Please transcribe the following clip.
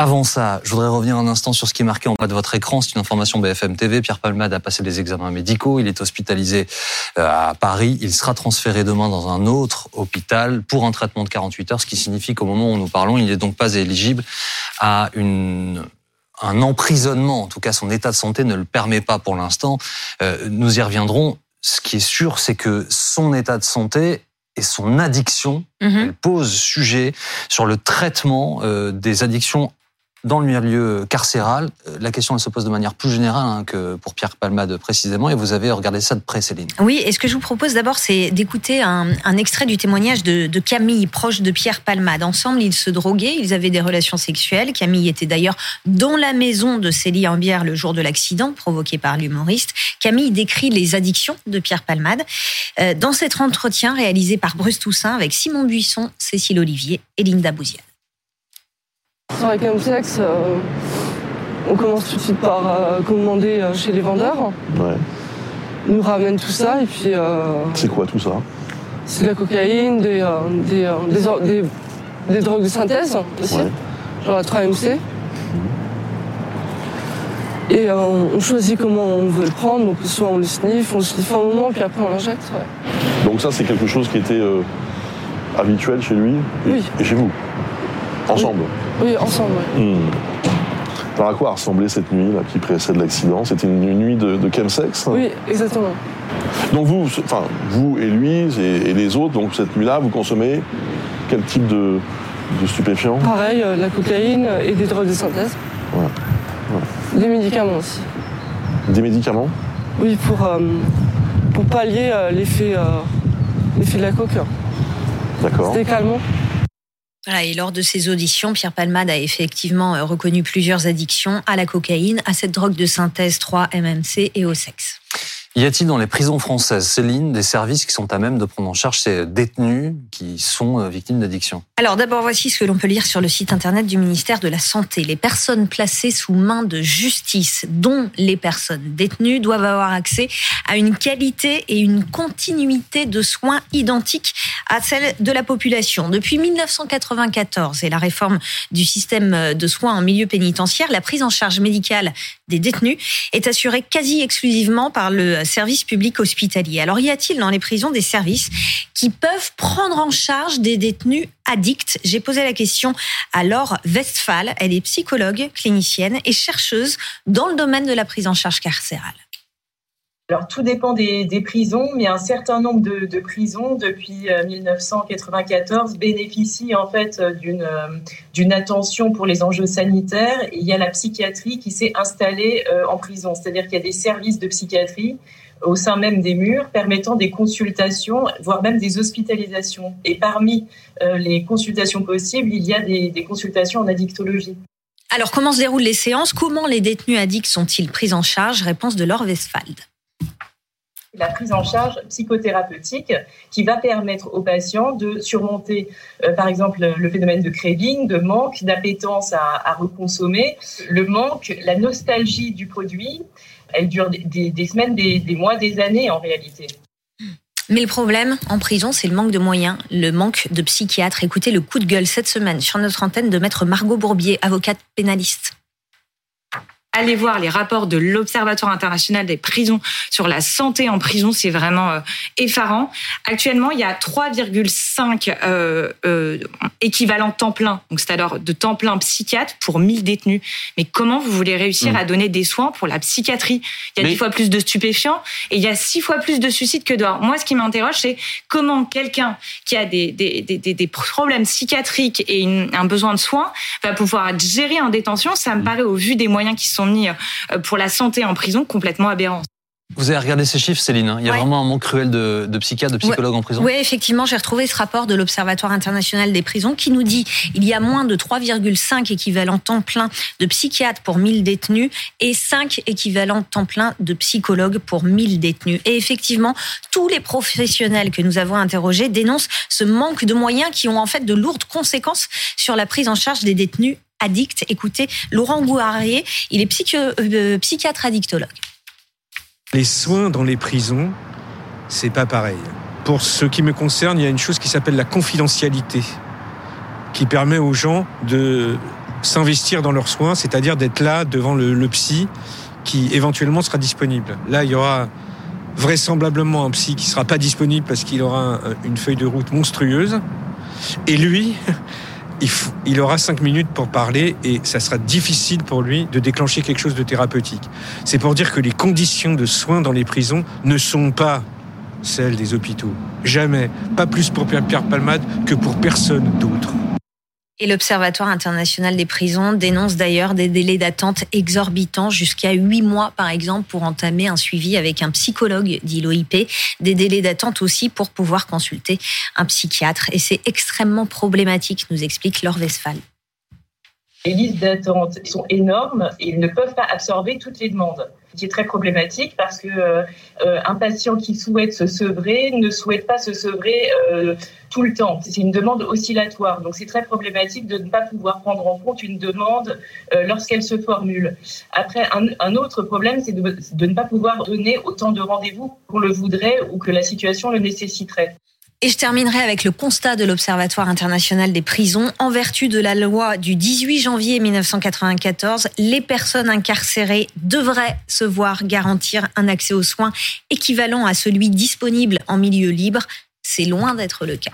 Avant ça, je voudrais revenir un instant sur ce qui est marqué en bas de votre écran. C'est une information BFM TV. Pierre Palmade a passé des examens médicaux. Il est hospitalisé euh, à Paris. Il sera transféré demain dans un autre hôpital pour un traitement de 48 heures, ce qui signifie qu'au moment où nous parlons, il n'est donc pas éligible à une un emprisonnement. En tout cas, son état de santé ne le permet pas pour l'instant. Euh, nous y reviendrons. Ce qui est sûr, c'est que son état de santé et son addiction, Mhm. elle pose sujet sur le traitement euh, des addictions dans le milieu carcéral. Euh, La question, se pose de manière plus générale hein, que pour Pierre Palmade précisément, et vous avez regardé ça de près, Céline. Oui, et ce que je vous propose d'abord, c'est d'écouter un, extrait du témoignage de, Camille, proche de Pierre Palmade. Ensemble, ils se droguaient, ils avaient des relations sexuelles. Camille était d'ailleurs dans la maison de Célie Ambière le jour de l'accident provoqué par l'humoriste. Camille décrit les addictions de Pierre Palmade. Euh, dans cet entretien réalisé par Bruce Toussaint avec Simon Buisson, Cécile Olivier et Linda Bouziane. Avec sexe, euh, on commence tout de suite par euh, commander euh, chez les vendeurs. Ouais. Ils nous ramènent tout ça et puis C'est quoi tout ça? c'est de la cocaïne, des, des, des, or- des- des drogues de synthèse aussi, Ouais. genre la 3MC. Et euh, on choisit comment on veut le prendre, donc soit on le sniffe, on le sniffe un moment, puis après on l'injecte. ouais. Donc ça, c'est quelque chose qui était euh, habituel chez lui et, Oui. et chez vous? Ensemble? Oui, ensemble. ouais. Hmm. Alors à quoi a ressemblé cette nuit là, qui précède l'accident? C'était une, nuit de, de chemsex? Oui, exactement. Donc vous, enfin vous et lui et, et les autres, donc cette nuit-là, vous consommez quel type de, de stupéfiants Pareil, euh, la cocaïne et des drogues de synthèse. Ouais. Des médicaments aussi. Des médicaments? Oui, pour, euh, pour pallier euh, l'effet de la coke. D'accord. C'était calmant. Et lors de ces auditions, Pierre Palmade a effectivement euh, reconnu plusieurs addictions à la cocaïne, à cette drogue de synthèse 3-MMC et au sexe. Y a-t-il dans les prisons françaises, Céline, des services qui sont à même de prendre en charge ces détenus qui sont euh, victimes d'addiction? Alors d'abord, voici ce que l'on peut lire sur le site internet du ministère de la Santé. Les personnes placées sous main de justice, dont les personnes détenues, doivent avoir accès à une qualité et une continuité de soins identiques à celle de la population. Depuis 1994 et la réforme du système de soins en milieu pénitentiaire, la prise en charge médicale des détenus est assurée quasi exclusivement par le service public hospitalier. Alors y a-t-il dans les prisons des services qui peuvent prendre en charge des détenus addicts? J'ai posé la question à Laure Westphal. Elle est psychologue, clinicienne et chercheuse dans le domaine de la prise en charge carcérale. Alors tout dépend des, prisons, mais un certain nombre de, prisons depuis euh, 1994 bénéficient en fait euh, d'une euh, d'une attention pour les enjeux sanitaires. Il y a la psychiatrie qui s'est installée euh, en prison, c'est-à-dire qu'il y a des services de psychiatrie au sein même des murs permettant des consultations, voire même des hospitalisations. Et parmi euh, les consultations possibles, il y a des, des consultations en addictologie. Alors comment se déroulent les séances? Comment les détenus addicts sont-ils pris en charge? Réponse de Laure Westphal. La prise en charge psychothérapeutique qui va permettre aux patients de surmonter, euh, par exemple, le phénomène de craving, de manque, d'appétence à, reconsommer, le manque, la nostalgie du produit. Elle dure des semaines, des, des mois, des années en réalité. Mais le problème en prison, c'est le manque de moyens, le manque de psychiatres. Écoutez le coup de gueule cette semaine sur notre antenne de maître Margot Bourbier, avocate pénaliste. Allez voir les rapports de l'Observatoire international des prisons sur la santé en prison, c'est vraiment euh, effarant. Actuellement, il y a 3,5 euh, euh, équivalents temps plein, donc c'est-à-dire de temps plein psychiatre pour 1000 détenus. Mais comment vous voulez réussir Mm. à donner des soins pour la psychiatrie? Il y a Mais- 10 fois plus de stupéfiants et il y a 6 fois plus de suicides que dehors. Moi, ce qui m'interroge, c'est comment quelqu'un qui a des, des, des, des- problèmes psychiatriques et une- un besoin de soins va pouvoir être géré en détention? Ça me paraît, au vu des moyens qui sont mis euh, pour la santé en prison, complètement aberrant. Vous avez regardé ces chiffres, Céline? Il y a Ouais. vraiment un manque cruel de, de psychiatres, de psychologues en prison? Oui, effectivement, j'ai retrouvé ce rapport de l'Observatoire international des prisons qui nous dit il y a moins de 3,5 équivalents temps plein de psychiatres pour 1000 détenus et 5 équivalents temps plein de psychologues pour 1000 détenus. Et effectivement, tous les professionnels que nous avons interrogés dénoncent ce manque de moyens qui ont en fait de lourdes conséquences sur la prise en charge des détenus addicts. Écoutez, Laurent Gouarier, il est euh, psychiatre addictologue. Les soins dans les prisons, c'est pas pareil. Pour ce qui me concerne, il y a une chose qui s'appelle la confidentialité, qui permet aux gens de s'investir dans leurs soins, c'est-à-dire d'être là devant le, le psy qui éventuellement sera disponible. Là, il y aura vraisemblablement un psy qui sera pas disponible parce qu'il aura une feuille de route monstrueuse. Et lui, il, il, aura cinq minutes pour parler et ça sera difficile pour lui de déclencher quelque chose de thérapeutique. C'est pour dire que les conditions de soins dans les prisons ne sont pas celles des hôpitaux. Jamais. Pas plus pour Pierre Palmade que pour personne d'autre. Et l'Observatoire international des prisons dénonce d'ailleurs des délais d'attente exorbitants, jusqu'à huit mois par exemple, pour entamer un suivi avec un psychologue, dit l'OIP. Des délais d'attente aussi pour pouvoir consulter un psychiatre. Et c'est extrêmement problématique, nous explique Laure Westphal. Les listes d'attente sont énormes et ils ne peuvent pas absorber toutes les demandes qui est très problématique parce que euh, un patient qui souhaite se sevrer ne souhaite pas se sevrer euh, tout le temps. C'est une demande oscillatoire. Donc c'est très problématique de ne pas pouvoir prendre en compte une demande euh, lorsqu'elle se formule. Après, un, autre problème, c'est de ne pas pouvoir donner autant de rendez-vous qu'on le voudrait ou que la situation le nécessiterait. Et je terminerai avec le constat de l'Observatoire international des prisons. En vertu de la loi du 18 janvier 1994, les personnes incarcérées devraient se voir garantir un accès aux soins équivalent à celui disponible en milieu libre. C'est loin d'être le cas.